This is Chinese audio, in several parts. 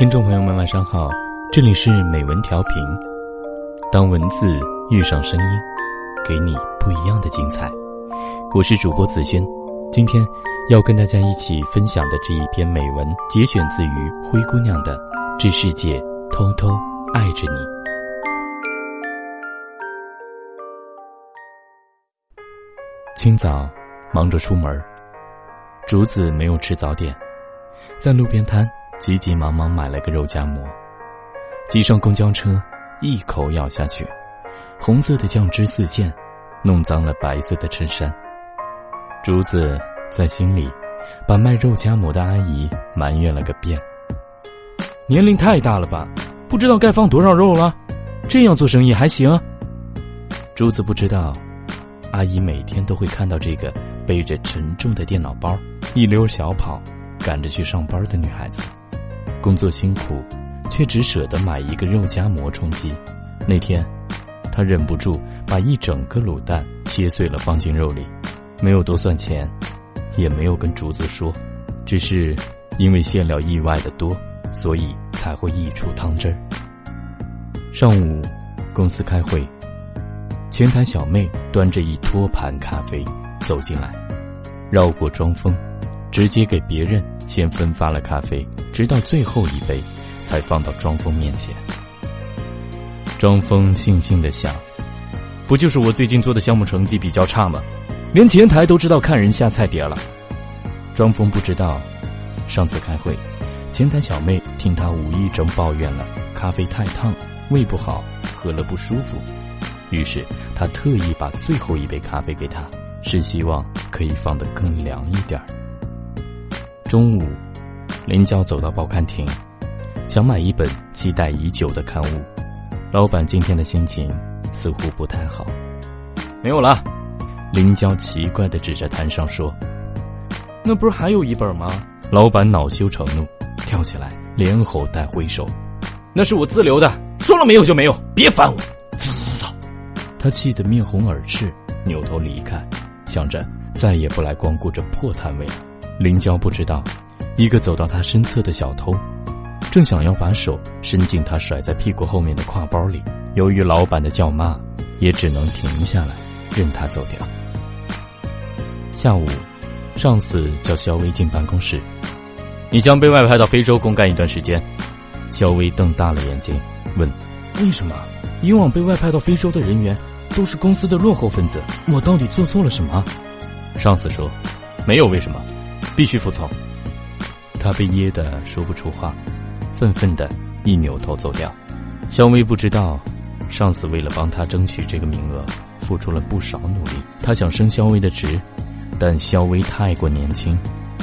听众朋友们，晚上好，这里是美文调频。当文字遇上声音，给你不一样的精彩。我是主播子轩，今天要跟大家一起分享的这一篇美文，节选自于灰姑娘的《这世界偷偷爱着你》。清早，忙着出门，竹子没有吃早点，在路边摊。急急忙忙买了个肉夹馍，挤上公交车，一口咬下去，红色的酱汁四溅，弄脏了白色的衬衫。竹子在心里把卖肉夹馍的阿姨埋怨了个遍。年龄太大了吧，不知道该放多少肉了，这样做生意还行？竹子不知道，阿姨每天都会看到这个背着沉重的电脑包，一溜小跑赶着去上班的女孩子。工作辛苦，却只舍得买一个肉夹馍充饥。那天，他忍不住把一整个卤蛋切碎了放进肉里，没有多算钱，也没有跟竹子说，只是因为馅料意外的多，所以才会溢出汤汁儿。上午，公司开会，前台小妹端着一托盘咖啡走进来，绕过庄峰，直接给别人先分发了咖啡。直到最后一杯，才放到庄峰面前。庄峰悻悻的想：“不就是我最近做的项目成绩比较差吗？连前台都知道看人下菜碟了。”庄峰不知道，上次开会，前台小妹听他无意中抱怨了咖啡太烫，胃不好，喝了不舒服，于是他特意把最后一杯咖啡给他，是希望可以放得更凉一点中午。林娇走到报刊亭，想买一本期待已久的刊物。老板今天的心情似乎不太好。没有了，林娇奇怪的指着摊上说：“那不是还有一本吗？”老板恼羞成怒，跳起来连吼带挥手：“那是我自留的，说了没有就没有，别烦我！”走走走走，他气得面红耳赤，扭头离开，想着再也不来光顾这破摊位了。林娇不知道。一个走到他身侧的小偷，正想要把手伸进他甩在屁股后面的挎包里，由于老板的叫骂，也只能停下来，任他走掉。下午，上司叫肖薇进办公室，你将被外派到非洲公干一段时间。肖薇瞪大了眼睛，问：“为什么？以往被外派到非洲的人员都是公司的落后分子，我到底做错了什么？”上司说：“没有为什么，必须服从。”他被噎得说不出话，愤愤的一扭头走掉。肖薇不知道，上司为了帮他争取这个名额，付出了不少努力。他想升肖薇的职，但肖薇太过年轻，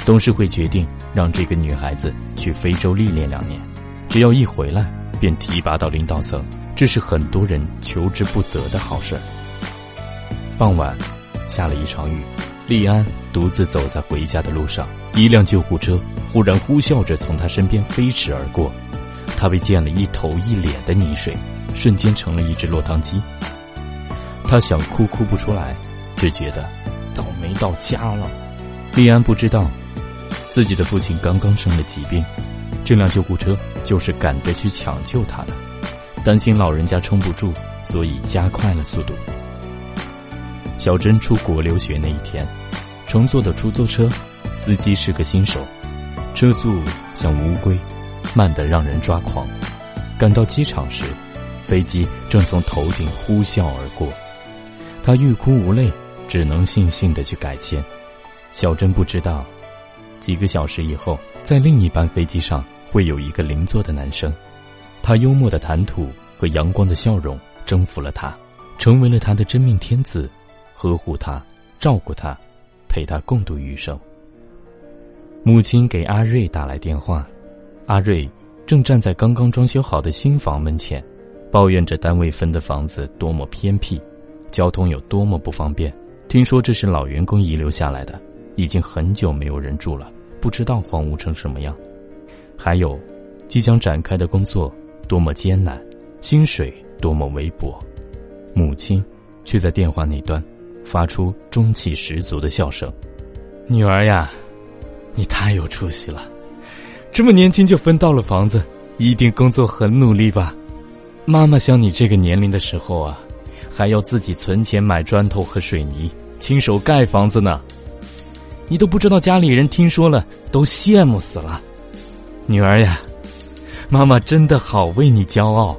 董事会决定让这个女孩子去非洲历练两年，只要一回来便提拔到领导层，这是很多人求之不得的好事儿。傍晚，下了一场雨。利安独自走在回家的路上，一辆救护车忽然呼啸着从他身边飞驰而过，他被溅了一头一脸的泥水，瞬间成了一只落汤鸡。他想哭哭不出来，只觉得倒霉到家了。利安不知道，自己的父亲刚刚生了疾病，这辆救护车就是赶着去抢救他的，担心老人家撑不住，所以加快了速度。小珍出国留学那一天，乘坐的出租车司机是个新手，车速像乌龟，慢得让人抓狂。赶到机场时，飞机正从头顶呼啸而过，他欲哭无泪，只能悻悻地去改签。小珍不知道，几个小时以后，在另一班飞机上会有一个邻座的男生，他幽默的谈吐和阳光的笑容征服了他，成为了他的真命天子。呵护他，照顾他，陪他共度余生。母亲给阿瑞打来电话，阿瑞正站在刚刚装修好的新房门前，抱怨着单位分的房子多么偏僻，交通有多么不方便。听说这是老员工遗留下来的，已经很久没有人住了，不知道荒芜成什么样。还有，即将展开的工作多么艰难，薪水多么微薄，母亲却在电话那端。发出中气十足的笑声，女儿呀，你太有出息了，这么年轻就分到了房子，一定工作很努力吧？妈妈像你这个年龄的时候啊，还要自己存钱买砖头和水泥，亲手盖房子呢。你都不知道家里人听说了都羡慕死了。女儿呀，妈妈真的好为你骄傲。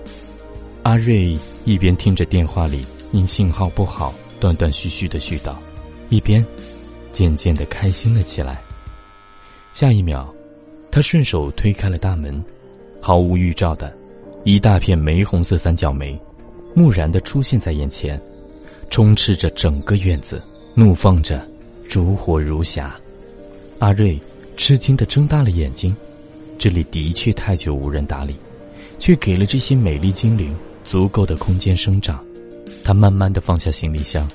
阿瑞一边听着电话里因信号不好断断续续的絮叨，一边渐渐的开心了起来。下一秒，他顺手推开了大门，毫无预兆的，一大片玫红色三角梅，木然的出现在眼前，充斥着整个院子，怒放着，烛火如霞。阿瑞吃惊的睁大了眼睛，这里的确太久无人打理，却给了这些美丽精灵。足够的空间生长，他慢慢的放下行李箱，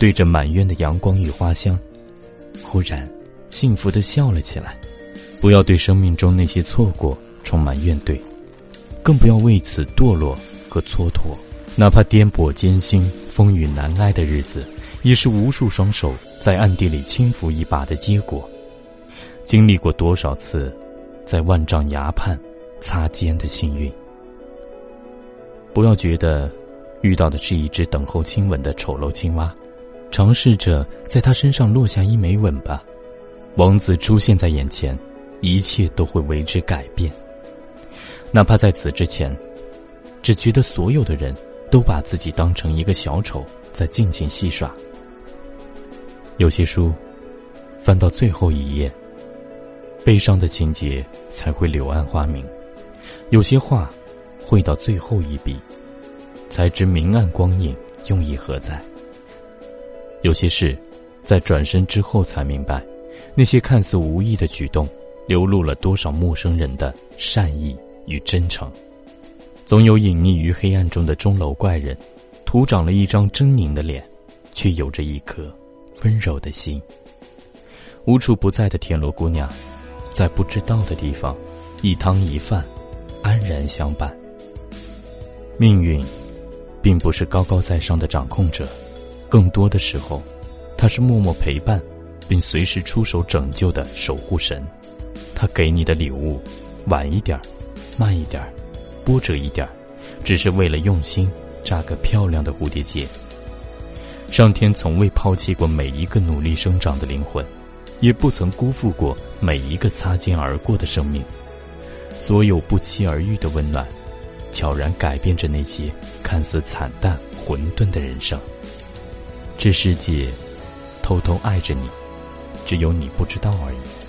对着满院的阳光与花香，忽然幸福的笑了起来。不要对生命中那些错过充满怨怼，更不要为此堕落和蹉跎。哪怕颠簸艰辛、风雨难挨的日子，也是无数双手在暗地里轻抚一把的结果。经历过多少次，在万丈崖畔擦肩的幸运。不要觉得遇到的是一只等候亲吻的丑陋青蛙，尝试着在它身上落下一枚吻吧。王子出现在眼前，一切都会为之改变。哪怕在此之前，只觉得所有的人都把自己当成一个小丑在尽情戏耍。有些书翻到最后一页，悲伤的情节才会柳暗花明；有些话。会到最后一笔，才知明暗光影用意何在。有些事，在转身之后才明白，那些看似无意的举动，流露了多少陌生人的善意与真诚。总有隐匿于黑暗中的钟楼怪人，徒长了一张狰狞的脸，却有着一颗温柔的心。无处不在的田螺姑娘，在不知道的地方，一汤一饭，安然相伴。命运，并不是高高在上的掌控者，更多的时候，他是默默陪伴，并随时出手拯救的守护神。他给你的礼物，晚一点儿，慢一点儿，波折一点儿，只是为了用心扎个漂亮的蝴蝶结。上天从未抛弃过每一个努力生长的灵魂，也不曾辜负过每一个擦肩而过的生命。所有不期而遇的温暖。悄然改变着那些看似惨淡、混沌的人生。这世界偷偷爱着你，只有你不知道而已。